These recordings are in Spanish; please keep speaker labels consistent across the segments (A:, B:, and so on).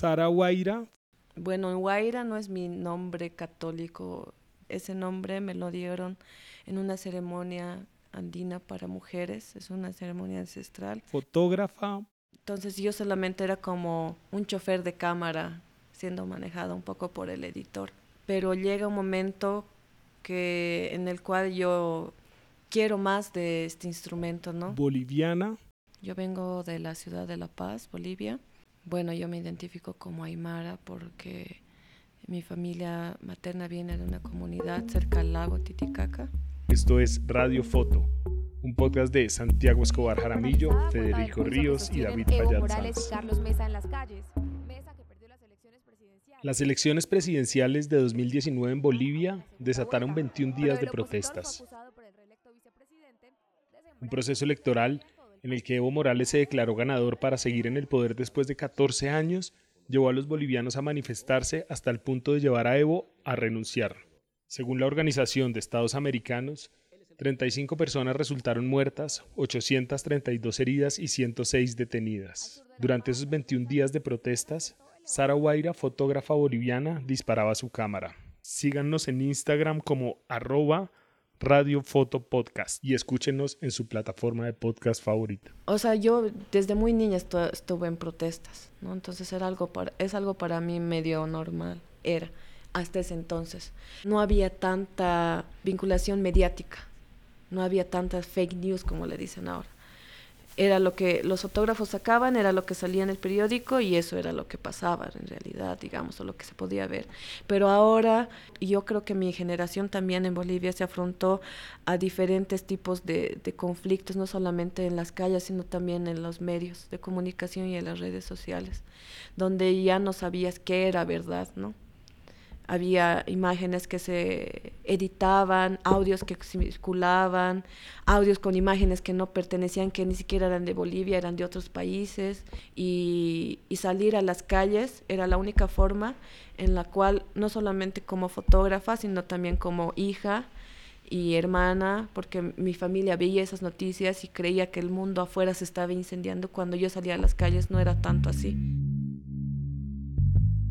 A: Sara Guaira.
B: Bueno, Guaira no es mi nombre católico. Ese nombre me lo dieron en una ceremonia andina para mujeres. Es una ceremonia ancestral.
A: Fotógrafa.
B: Entonces yo solamente era como un chofer de cámara siendo manejada un poco por el editor. Pero llega un momento que en el cual yo quiero más de este instrumento, ¿no?
A: Boliviana.
B: Yo vengo de la ciudad de La Paz, Bolivia. Bueno, yo me identifico como Aymara porque mi familia materna viene de una comunidad cerca al lago Titicaca.
A: Esto es Radio Foto, un podcast de Santiago Escobar Jaramillo, Federico Ríos y David Payat Las elecciones presidenciales de 2019 en Bolivia desataron 21 días de protestas. Un proceso electoral en el que Evo Morales se declaró ganador para seguir en el poder después de 14 años, llevó a los bolivianos a manifestarse hasta el punto de llevar a Evo a renunciar. Según la Organización de Estados Americanos, 35 personas resultaron muertas, 832 heridas y 106 detenidas. Durante esos 21 días de protestas, Sara Guaira, fotógrafa boliviana, disparaba su cámara. Síganos en Instagram como arroba Radio Foto Podcast y escúchenos en su plataforma de podcast favorita.
B: O sea, yo desde muy niña estuve en protestas, ¿no? Entonces era algo para, es algo para mí medio normal, era, hasta ese entonces. No había tanta vinculación mediática, no había tantas fake news como le dicen ahora era lo que los fotógrafos sacaban, era lo que salía en el periódico y eso era lo que pasaba en realidad, digamos, o lo que se podía ver. Pero ahora yo creo que mi generación también en Bolivia se afrontó a diferentes tipos de, de conflictos, no solamente en las calles, sino también en los medios de comunicación y en las redes sociales, donde ya no sabías qué era verdad, ¿no? Había imágenes que se editaban, audios que circulaban, audios con imágenes que no pertenecían, que ni siquiera eran de Bolivia, eran de otros países, y, salir a las calles era la única forma en la cual, no solamente como fotógrafa, sino también como hija y hermana, porque mi familia veía esas noticias y creía que el mundo afuera se estaba incendiando, cuando yo salía a las calles no era tanto así.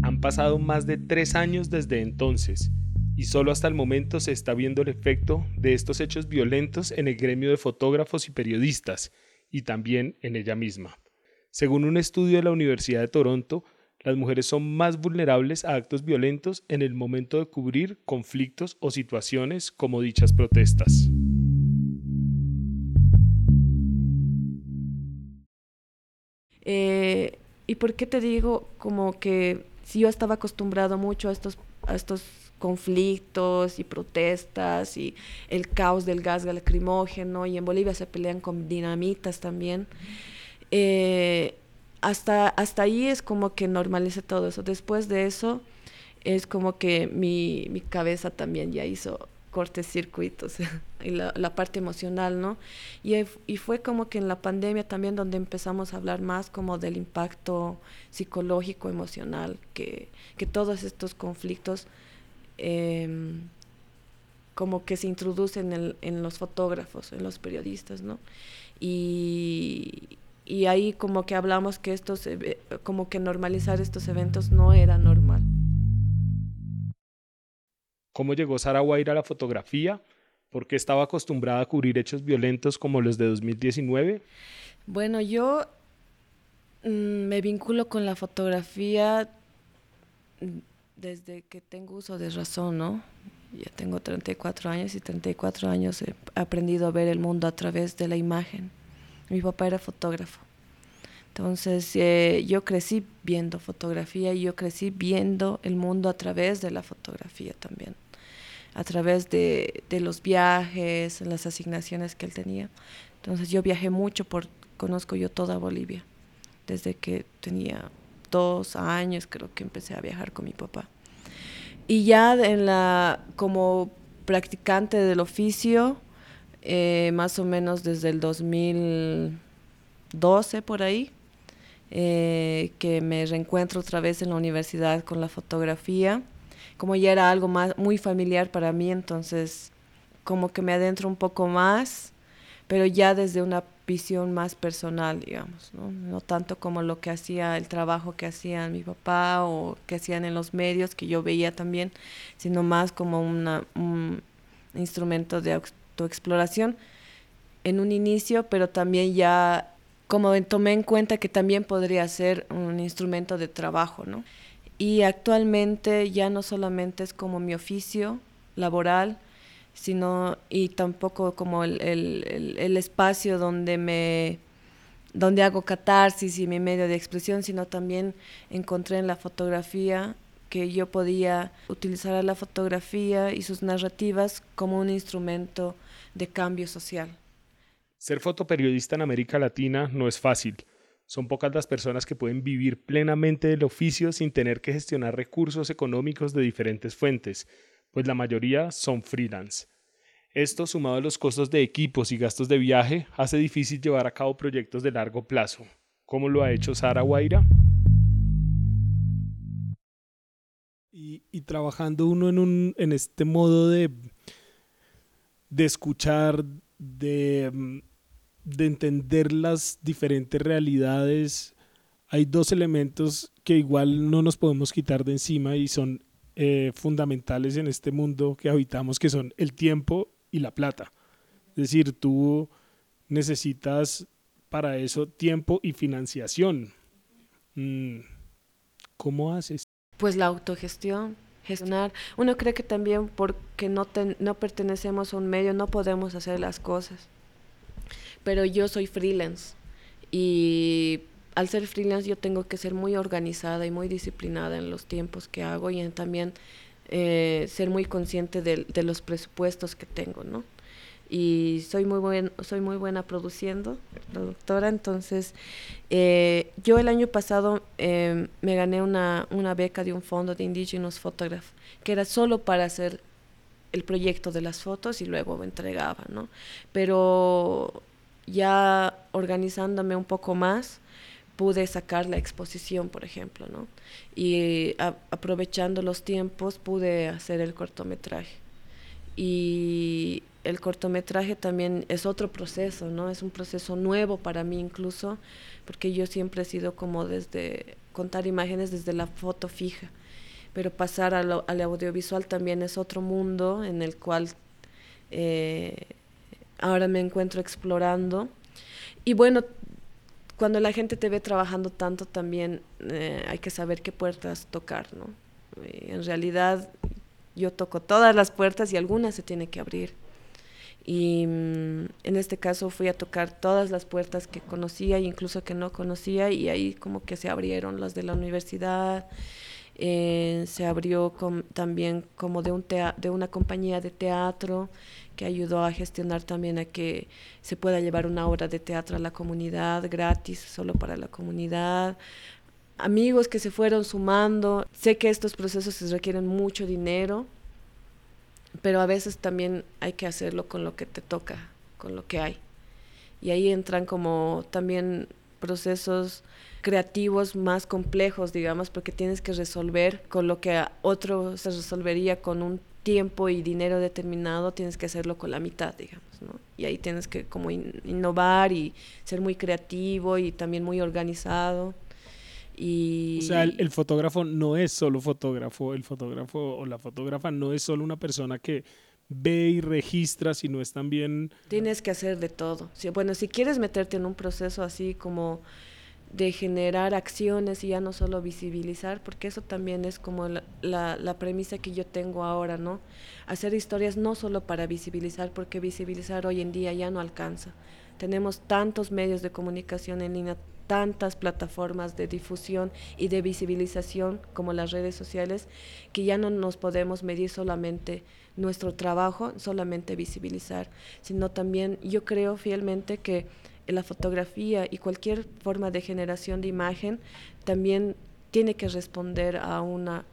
A: Han pasado más de tres años desde entonces y solo hasta el momento se está viendo el efecto de estos hechos violentos en el gremio de fotógrafos y periodistas y también en ella misma. Según un estudio de la Universidad de Toronto, las mujeres son más vulnerables a actos violentos en el momento de cubrir conflictos o situaciones como dichas protestas.
B: Eh, ¿Y por qué te digo como que si yo estaba acostumbrado mucho a estos, a estos conflictos y protestas y el caos del gas lacrimógeno y en Bolivia se pelean con dinamitas también. Eh, hasta, hasta ahí es como que normalice todo eso. Después de eso es como que mi, mi cabeza también ya hizo cortecircuitos y la, la, parte emocional, ¿no? Y, y, fue como que en la pandemia también donde empezamos a hablar más como del impacto psicológico, emocional, que, que todos estos conflictos em, como que se introducen en, en, los fotógrafos, en los periodistas, ¿no? Y, y ahí como que hablamos que estos, como que normalizar estos eventos no era normal
A: cómo llegó Sara a la fotografía, por qué estaba acostumbrada a cubrir hechos violentos como los de 2019.
B: Bueno, yo mm, me vinculo con la fotografía desde que tengo uso de razón, ¿no? Ya tengo 34 años y 34 años he aprendido a ver el mundo a través de la imagen. Mi papá era fotógrafo. Entonces eh, yo crecí viendo fotografía y yo crecí viendo el mundo a través de la fotografía también a través de, de, los viajes, las asignaciones que él tenía. Entonces yo viajé mucho, por, conozco yo toda Bolivia, desde que tenía dos años creo que empecé a viajar con mi papá. Y ya en la, como practicante del oficio, eh, más o menos desde el 2012 por ahí, eh, que me reencuentro otra vez en la universidad con la fotografía como ya era algo más muy familiar para mí, entonces como que me adentro un poco más, pero ya desde una visión más personal, digamos, ¿no? no tanto como lo que hacía, el trabajo que hacía mi papá o que hacían en los medios, que yo veía también, sino más como una, un instrumento de autoexploración en un inicio, pero también ya como tomé en cuenta que también podría ser un instrumento de trabajo, ¿no? Y actualmente ya no solamente es como mi oficio laboral, sino y tampoco como el, el, el, espacio donde me donde hago catarsis y mi medio de expresión, sino también encontré en la fotografía que yo podía utilizar la fotografía y sus narrativas como un instrumento de cambio social.
A: Ser fotoperiodista en América Latina no es fácil. Son pocas las personas que pueden vivir plenamente del oficio sin tener que gestionar recursos económicos de diferentes fuentes, pues la mayoría son freelance. Esto, sumado a los costos de equipos y gastos de viaje, hace difícil llevar a cabo proyectos de largo plazo. ¿Cómo lo ha hecho Sara Guaira?
C: Y, trabajando uno en, un, en este modo de, de escuchar, de, de entender las diferentes realidades, hay dos elementos que igual no nos podemos quitar de encima y son eh, fundamentales en este mundo que habitamos, que son el tiempo y la plata. Es decir, tú necesitas para eso tiempo y financiación. Mm, ¿Cómo haces?
B: Pues la autogestión, gestionar. Uno cree que también porque no, no pertenecemos a un medio no podemos hacer las cosas. Pero yo soy freelance y al ser freelance yo tengo que ser muy organizada y muy disciplinada en los tiempos que hago y también eh, ser muy consciente de, de, los presupuestos que tengo, ¿no? Y soy muy, buen, soy muy buena produciendo, productora, entonces eh, yo el año pasado eh, me gané una, una beca de un fondo de Indigenous Photograph, que era solo para hacer el proyecto de las fotos y luego me entregaba, ¿no? Pero ya organizándome un poco más, pude sacar la exposición, por ejemplo, ¿no? Y aprovechando los tiempos pude hacer el cortometraje. Y el cortometraje también es otro proceso, ¿no? Es un proceso nuevo para mí incluso, porque yo siempre he sido como desde contar imágenes desde la foto fija, pero pasar al, audiovisual también es otro mundo en el cual eh, ahora me encuentro explorando. Y bueno, cuando la gente te ve trabajando tanto también eh, hay que saber qué puertas tocar, ¿no? en realidad yo toco todas las puertas y algunas se tiene que abrir. Y mm, en este caso fui a tocar todas las puertas que conocía e incluso que no conocía y ahí como que se abrieron las de la universidad, eh, se abrió también como de, un de una compañía de teatro que ayudó a gestionar también a que se pueda llevar una obra de teatro a la comunidad gratis, solo para la comunidad. Amigos que se fueron sumando. Sé que estos procesos requieren mucho dinero, pero a veces también hay que hacerlo con lo que te toca, con lo que hay. Y ahí entran como también procesos creativos más complejos, digamos, porque tienes que resolver con lo que otro se resolvería con un tiempo y dinero determinado, tienes que hacerlo con la mitad, digamos, ¿no? Y ahí tienes que como innovar y ser muy creativo y también muy organizado. Y...
C: O sea, el, fotógrafo no es solo fotógrafo, el fotógrafo o la fotógrafa no es solo una persona que ve y registra, sino es también...
B: Tienes que hacer de todo. bueno, si quieres meterte en un proceso así como de generar acciones y ya no solo visibilizar, porque eso también es como la, la, premisa que yo tengo ahora, ¿no? Hacer historias no solo para visibilizar, porque visibilizar hoy en día ya no alcanza. Tenemos tantos medios de comunicación en línea, tantas plataformas de difusión y de visibilización como las redes sociales, que ya no nos podemos medir solamente nuestro trabajo, solamente visibilizar, sino también yo creo fielmente que la fotografía y cualquier forma de generación de imagen también tiene que responder a una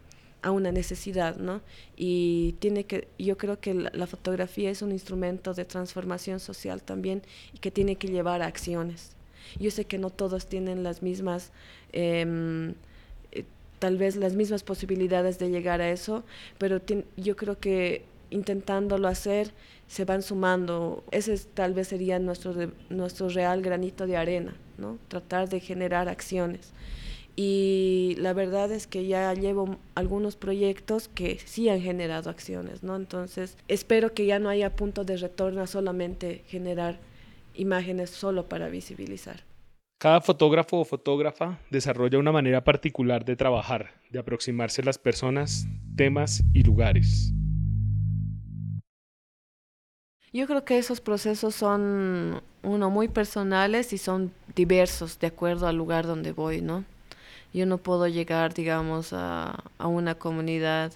B: a una necesidad, ¿no? Y tiene que, yo creo que la, fotografía es un instrumento de transformación social también y que tiene que llevar a acciones. Yo sé que no todos tienen las mismas, em, eh, tal vez las mismas posibilidades de llegar a eso, pero yo creo que intentándolo hacer, se van sumando. Ese tal vez sería nuestro, nuestro real granito de arena, ¿no? Tratar de generar acciones. Y la verdad es que ya llevo algunos proyectos que sí han generado acciones, ¿no? Entonces, espero que ya no haya punto de retorno a solamente generar imágenes solo para visibilizar.
A: Cada fotógrafo o fotógrafa desarrolla una manera particular de trabajar, de aproximarse a las personas, temas y lugares.
B: Yo creo que esos procesos son, uno, muy personales y son diversos de acuerdo al lugar donde voy, ¿no? Yo no puedo llegar, digamos, a, una comunidad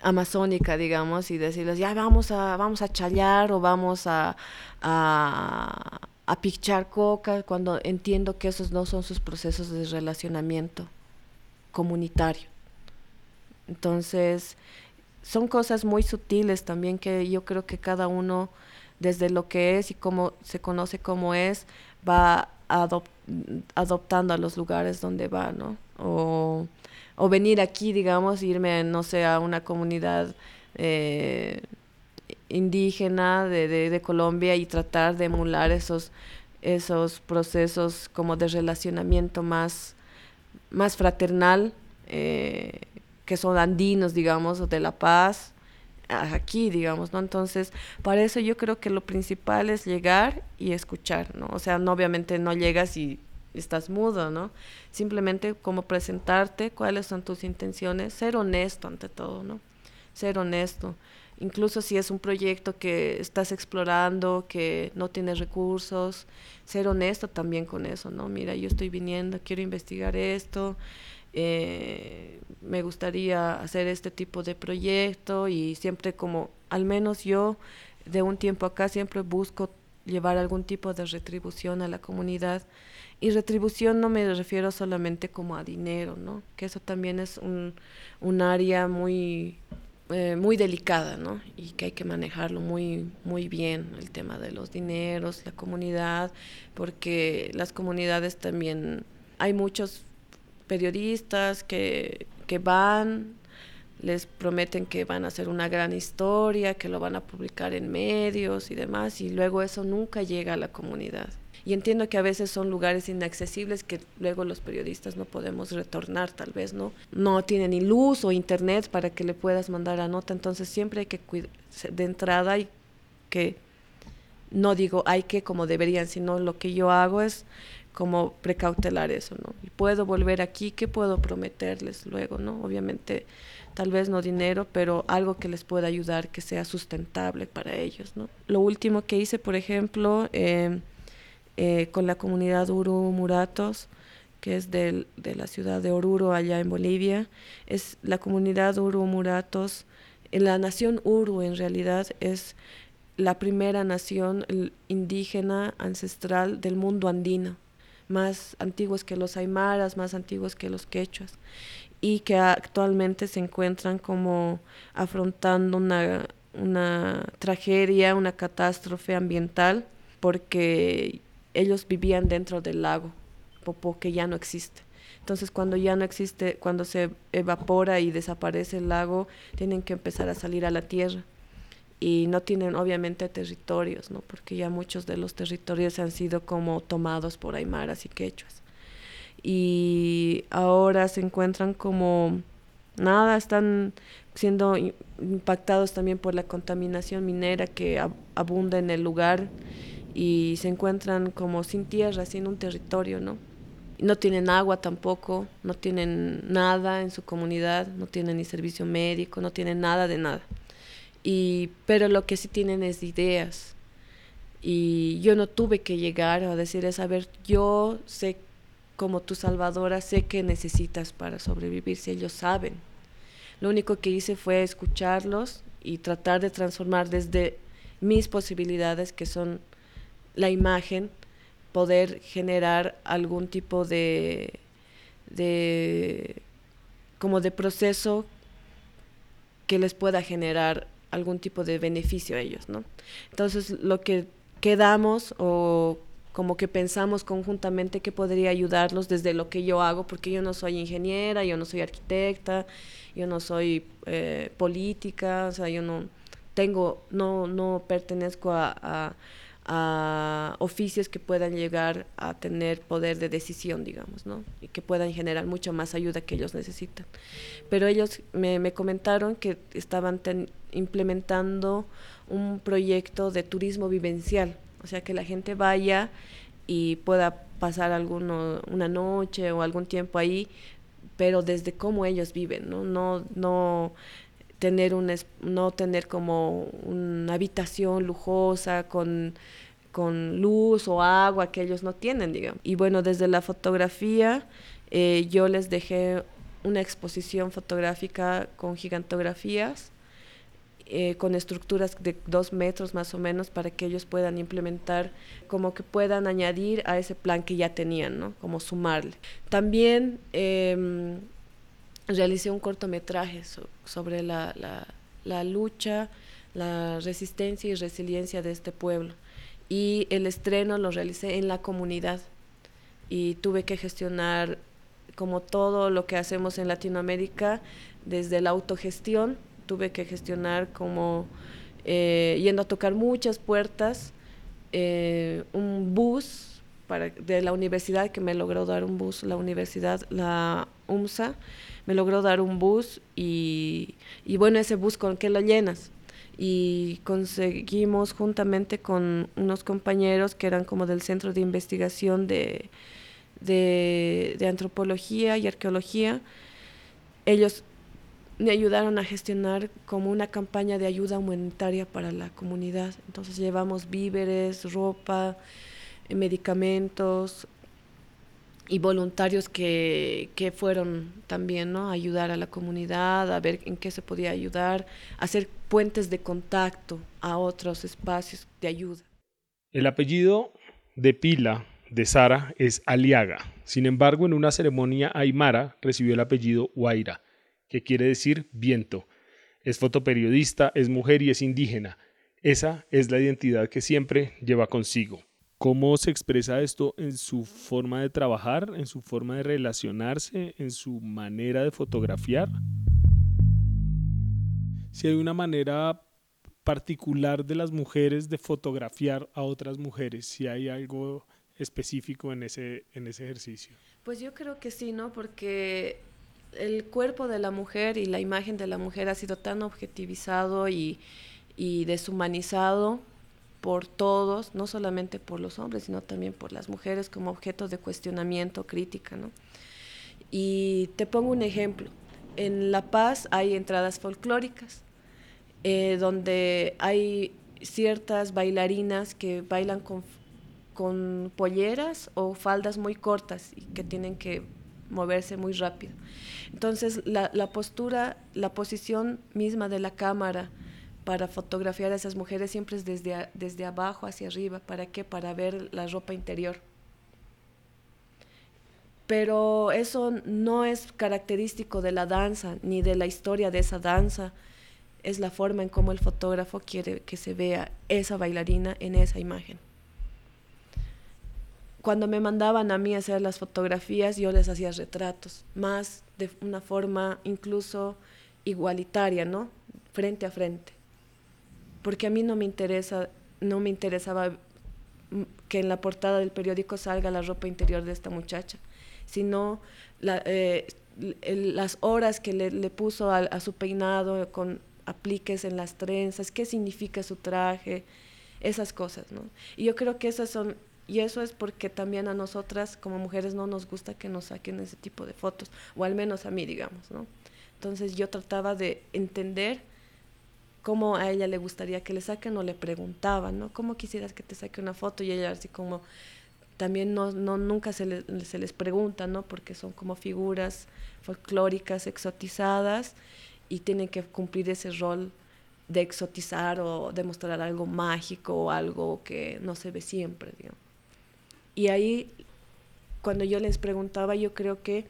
B: amazónica, digamos, y decirles, ya vamos a, vamos a chayar o vamos a, a, a pichar coca, cuando entiendo que esos no son sus procesos de relacionamiento comunitario. Entonces, son cosas muy sutiles también que yo creo que cada uno, desde lo que es y cómo se conoce como es, va adoptando a los lugares donde va, ¿no? O, o, venir aquí, digamos, irme, no sé, a una comunidad eh, indígena de, de, Colombia y tratar de emular esos, esos procesos como de relacionamiento más, más fraternal. Eh, que son andinos, digamos, o de La Paz, aquí, digamos, ¿no? Entonces, para eso yo creo que lo principal es llegar y escuchar, ¿no? O sea, no, obviamente no llegas y estás mudo, ¿no? Simplemente como presentarte, cuáles son tus intenciones, ser honesto ante todo, ¿no? Ser honesto. Incluso si es un proyecto que estás explorando, que no tienes recursos, ser honesto también con eso, ¿no? Mira, yo estoy viniendo, quiero investigar esto, eh, me gustaría hacer este tipo de proyecto y siempre como, al menos yo de un tiempo acá siempre busco llevar algún tipo de retribución a la comunidad. Y retribución no me refiero solamente como a dinero, ¿no? Que eso también es un, un área muy, eh, muy delicada, ¿no? Y que hay que manejarlo muy, muy bien, el tema de los dineros, la comunidad, porque las comunidades también, hay muchos periodistas que, que van, les prometen que van a hacer una gran historia, que lo van a publicar en medios y demás, y luego eso nunca llega a la comunidad. Y entiendo que a veces son lugares inaccesibles que luego los periodistas no podemos retornar, tal vez, ¿no? No tienen ni luz o internet para que le puedas mandar la nota, entonces siempre hay que cuidar de entrada y que no digo hay que como deberían, sino lo que yo hago es como precautelar eso, ¿no? Puedo volver aquí, ¿qué puedo prometerles luego, ¿no? Obviamente, tal vez no dinero, pero algo que les pueda ayudar, que sea sustentable para ellos, ¿no? Lo último que hice, por ejemplo, em, eh, con la comunidad Uru Muratos, que es de la ciudad de Oruro, allá en Bolivia, es la comunidad Uru Muratos, la nación Uru en realidad es la primera nación indígena ancestral del mundo andino más antiguos que los aymaras, más antiguos que los quechuas, y que actualmente se encuentran como afrontando una, una tragedia, una catástrofe ambiental, porque ellos vivían dentro del lago Popó, que ya no existe. Entonces, cuando ya no existe, cuando se evapora y desaparece el lago, tienen que empezar a salir a la tierra y no tienen obviamente territorios, ¿no? porque ya muchos de los territorios han sido como tomados por aymaras y quechuas. Y ahora se encuentran como nada, están siendo impactados también por la contaminación minera que abunda en el lugar y se encuentran como sin tierra, sin un territorio, ¿no? No tienen agua tampoco, no tienen nada en su comunidad, no tienen ni servicio médico, no tienen nada de nada. Y, pero lo que sí tienen es ideas. Y yo no tuve que llegar a decirles, a ver, yo sé como tu salvadora, sé que necesitas para sobrevivir, si ellos saben. Lo único que hice fue escucharlos y tratar de transformar desde mis posibilidades, que son la imagen, poder generar algún tipo de, de como de proceso que les pueda generar algún tipo de beneficio a ellos, ¿no? Entonces, lo que quedamos o como que pensamos conjuntamente que podría ayudarlos desde lo que yo hago, porque yo no soy ingeniera, yo no soy arquitecta, yo no soy eh, política, o sea, yo no, tengo, no, no pertenezco a, a, oficios que puedan llegar a tener poder de decisión, digamos, ¿no? Y que puedan generar mucha más ayuda que ellos necesitan. Pero ellos me, me comentaron que estaban implementando un proyecto de turismo vivencial, o sea, que la gente vaya y pueda pasar alguno, una noche o algún tiempo ahí, pero desde cómo ellos viven, ¿no? No, no tener un no tener como una habitación lujosa con, con luz o agua que ellos no tienen, digamos. Y bueno, desde la fotografía eh, yo les dejé una exposición fotográfica con gigantografías, eh, con estructuras de dos metros más o menos para que ellos puedan implementar, como que puedan añadir a ese plan que ya tenían, ¿no? Como sumarle. También eh, realicé un cortometraje sobre la, la, lucha, la resistencia y resiliencia de este pueblo. Y el estreno lo realicé en la comunidad y tuve que gestionar como todo lo que hacemos en Latinoamérica desde la autogestión, tuve que gestionar como eh, yendo a tocar muchas puertas, eh, un bus para, de la universidad que me logró dar un bus, la universidad, la UMSA, me logró dar un bus y, y bueno, ese bus con qué lo llenas. Y conseguimos juntamente con unos compañeros que eran como del Centro de Investigación de, de, de Antropología y Arqueología, ellos me ayudaron a gestionar como una campaña de ayuda humanitaria para la comunidad. Entonces llevamos víveres, ropa, medicamentos, y voluntarios que, que, fueron también ¿no? a ayudar a la comunidad, a ver en qué se podía ayudar, hacer puentes de contacto a otros espacios de ayuda.
A: El apellido de pila de Sara es Aliaga. Sin embargo, en una ceremonia aymara recibió el apellido Huayra, que quiere decir viento. Es fotoperiodista, es mujer y es indígena. Esa es la identidad que siempre lleva consigo. ¿Cómo se expresa esto en su forma de trabajar, en su forma de relacionarse, en su manera de fotografiar? Si hay una manera particular de las mujeres de fotografiar a otras mujeres, si hay algo específico en ese, en ese ejercicio.
B: Pues yo creo que sí, ¿no? Porque el cuerpo de la mujer y la imagen de la mujer ha sido tan objetivizado y, y deshumanizado por todos, no solamente por los hombres, sino también por las mujeres como objetos de cuestionamiento, crítica. ¿no? Y te pongo un ejemplo. En La Paz hay entradas folclóricas, eh, donde hay ciertas bailarinas que bailan con, con polleras o faldas muy cortas y que tienen que moverse muy rápido. Entonces, la, la postura, la posición misma de la cámara, para fotografiar a esas mujeres siempre es desde, desde abajo hacia arriba. ¿Para qué? Para ver la ropa interior. Pero eso no es característico de la danza ni de la historia de esa danza. Es la forma en cómo el fotógrafo quiere que se vea esa bailarina en esa imagen. Cuando me mandaban a mí a hacer las fotografías, yo les hacía retratos, más de una forma incluso igualitaria, ¿no? Frente a frente porque a mí no me interesa, no me interesaba que en la portada del periódico salga la ropa interior de esta muchacha, sino eh, las horas que le, puso a, su peinado con apliques en las trenzas, qué significa su traje, esas cosas, ¿no? Y yo creo que esas son, y eso es porque también a nosotras como mujeres no nos gusta que nos saquen ese tipo de fotos, o al menos a mí, digamos, ¿no? Entonces yo trataba de entender cómo a ella le gustaría que le saquen o le preguntaban, ¿no? ¿Cómo quisieras que te saque una foto? Y ella así como, también no, no nunca se, se les pregunta, ¿no? Porque son como figuras folclóricas, exotizadas, y tienen que cumplir ese rol de exotizar o demostrar algo mágico o algo que no se ve siempre, digamos. Y ahí, cuando yo les preguntaba, yo creo que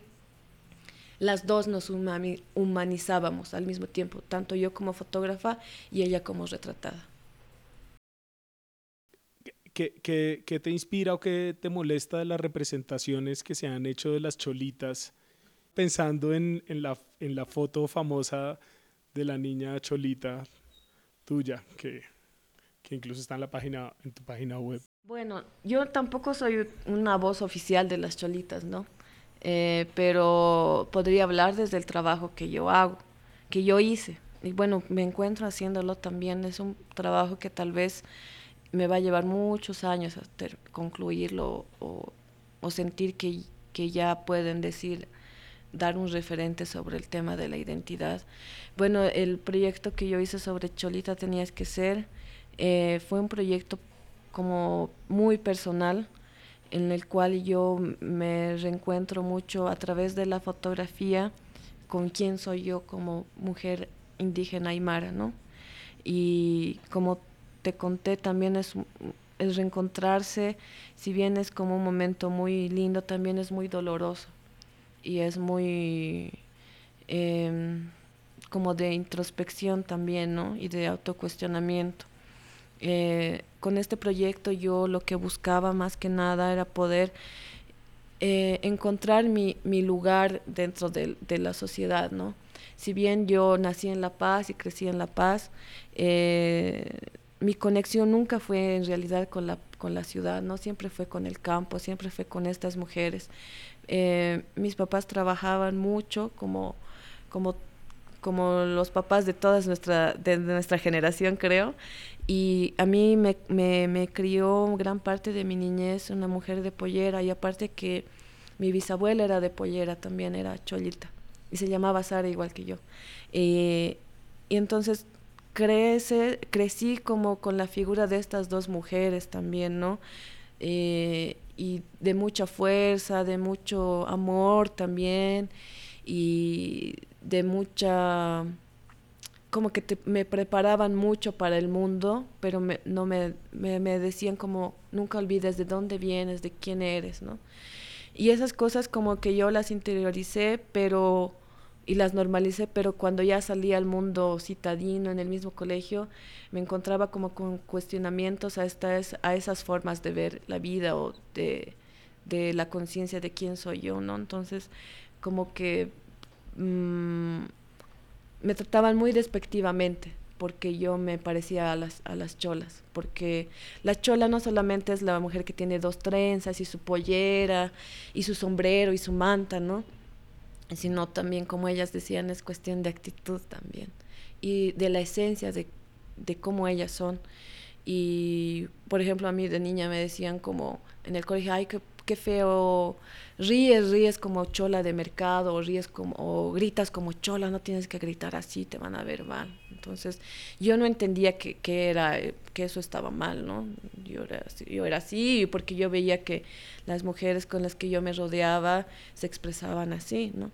B: las dos nos humanizábamos al mismo tiempo, tanto yo como fotógrafa y ella como retratada.
C: ¿Qué, te inspira o qué te molesta de las representaciones que se han hecho de las cholitas? Pensando en, la, en la foto famosa de la niña cholita, tuya que, que incluso está en la página, en tu página web.
B: Bueno, yo tampoco soy una voz oficial de las cholitas, ¿no? Eh, pero podría hablar desde el trabajo que yo hago, que yo hice. Y bueno, me encuentro haciéndolo también. Es un trabajo que tal vez me va a llevar muchos años a concluirlo o, o sentir que, que, ya pueden decir, dar un referente sobre el tema de la identidad. Bueno, el proyecto que yo hice sobre Cholita Tenías que Ser eh, fue un proyecto como muy personal en el cual yo me reencuentro mucho a través de la fotografía con quién soy yo como mujer indígena aymara, ¿no? Y como te conté, también es, el reencontrarse, si bien es como un momento muy lindo, también es muy doloroso y es muy em, como de introspección también, ¿no? Y de autocuestionamiento. Eh, con este proyecto yo lo que buscaba más que nada era poder eh, encontrar mi, mi, lugar dentro de, de, la sociedad, ¿no? Si bien yo nací en La Paz y crecí en La Paz, eh, mi conexión nunca fue en realidad con la, con la ciudad, ¿no? Siempre fue con el campo, siempre fue con estas mujeres. mis papás trabajaban mucho como, como como los papás de toda nuestra, de nuestra generación, creo. Y a mí me, me, me, crió gran parte de mi niñez una mujer de pollera y aparte que mi bisabuela era de pollera también, era cholita y se llamaba Sara igual que yo. Eh, y entonces crece, crecí como con la figura de estas dos mujeres también, ¿no? Eh, y de mucha fuerza, de mucho amor también y de mucha como que me preparaban mucho para el mundo, pero me, no me, me, me, decían como, nunca olvides de dónde vienes, de quién eres, ¿no? Y esas cosas como que yo las interioricé, pero, y las normalicé, pero cuando ya salí al mundo citadino, en el mismo colegio, me encontraba como con cuestionamientos a, estas, a esas formas de ver la vida o de, de la conciencia de quién soy yo, ¿no? Entonces, como que mmm, me trataban muy despectivamente porque yo me parecía a las, a las cholas, porque la chola no solamente es la mujer que tiene dos trenzas y su pollera y su sombrero y su manta, ¿no? Sino también, como ellas decían, es cuestión de actitud también y de la esencia de, de cómo ellas son. Y, por ejemplo, a mí de niña me decían como en el colegio, ay, qué, qué feo ríes, ríes como chola de mercado, o ríes como, o gritas como chola, no tienes que gritar así, te van a ver mal. Entonces, yo no entendía que, que era, que eso estaba mal, ¿no? Yo era, yo era así, porque yo veía que las mujeres con las que yo me rodeaba se expresaban así, ¿no?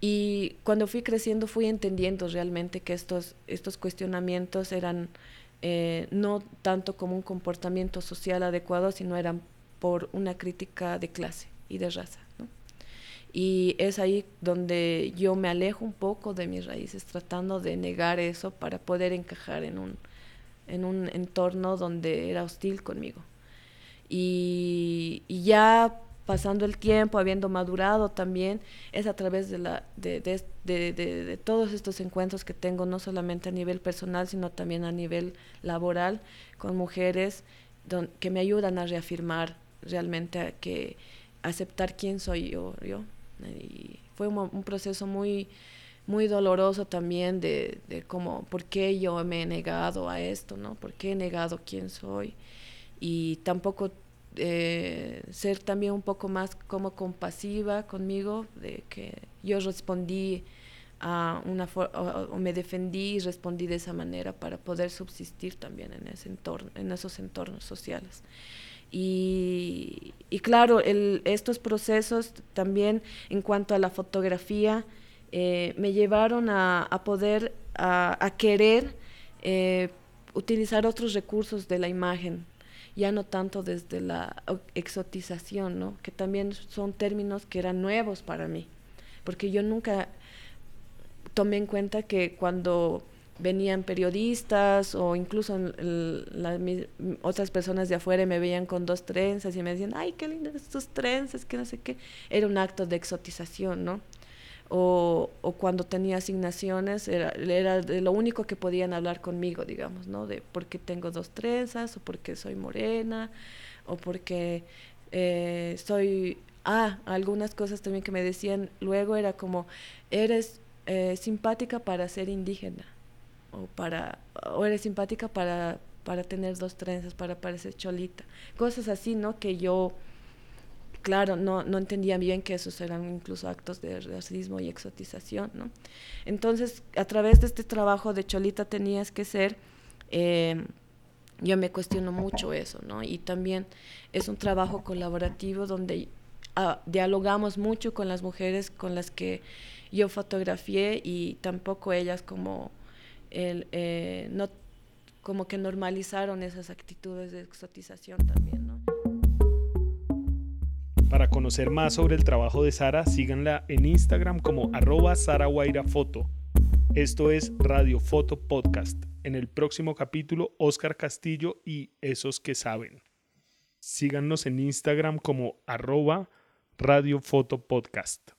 B: Y cuando fui creciendo fui entendiendo realmente que estos, estos cuestionamientos eran eh, no tanto como un comportamiento social adecuado, sino eran por una crítica de clase y de raza. Y es ahí donde yo me alejo un poco de mis raíces, tratando de negar eso para poder encajar en un, en un entorno donde era hostil conmigo. Y, ya pasando el tiempo, habiendo madurado también, es a través de, la, de, de, de, de, todos estos encuentros que tengo, no solamente a nivel personal, sino también a nivel laboral, con mujeres don, que me ayudan a reafirmar realmente que aceptar quién soy yo y fue un, un, proceso muy, muy doloroso también de, de cómo, por qué yo me he negado a esto, ¿no? ¿Por qué he negado quién soy? Y tampoco eh, ser también un poco más como compasiva conmigo, de que yo respondí a una o, o, me defendí y respondí de esa manera para poder subsistir también en ese entorno, en esos entornos sociales. Y, claro, estos procesos también en cuanto a la fotografía eh, me llevaron a, poder, a, a querer eh, utilizar otros recursos de la imagen, ya no tanto desde la exotización, ¿no? que también son términos que eran nuevos para mí, porque yo nunca tomé en cuenta que cuando venían periodistas o incluso el, la, mi, otras personas de afuera me veían con dos trenzas y me decían, ay, qué lindas tus trenzas, que no sé qué. Era un acto de exotización, ¿no? o, o, cuando tenía asignaciones, era, era lo único que podían hablar conmigo, digamos, ¿no? De por qué tengo dos trenzas, o porque soy morena, o porque eh, soy... Ah, algunas cosas también que me decían luego era como, eres eh, simpática para ser indígena, o, para, o eres simpática para, para tener dos trenzas, para parecer cholita. Cosas así, ¿no? Que yo claro, no, no entendían bien que esos eran incluso actos de racismo y exotización, ¿no? Entonces, a través de este trabajo de Cholita tenías que ser, eh, yo me cuestiono mucho eso, ¿no? Y también es un trabajo colaborativo donde uh, dialogamos mucho con las mujeres con las que yo fotografié y tampoco ellas como eh, no como que normalizaron esas actitudes de exotización también.
A: Para conocer más sobre el trabajo de Sara, síganla en Instagram como arroba Foto. Esto es Radio Foto Podcast. En el próximo capítulo, Oscar Castillo y Esos que Saben. Síganos en Instagram como arroba Radio Foto Podcast.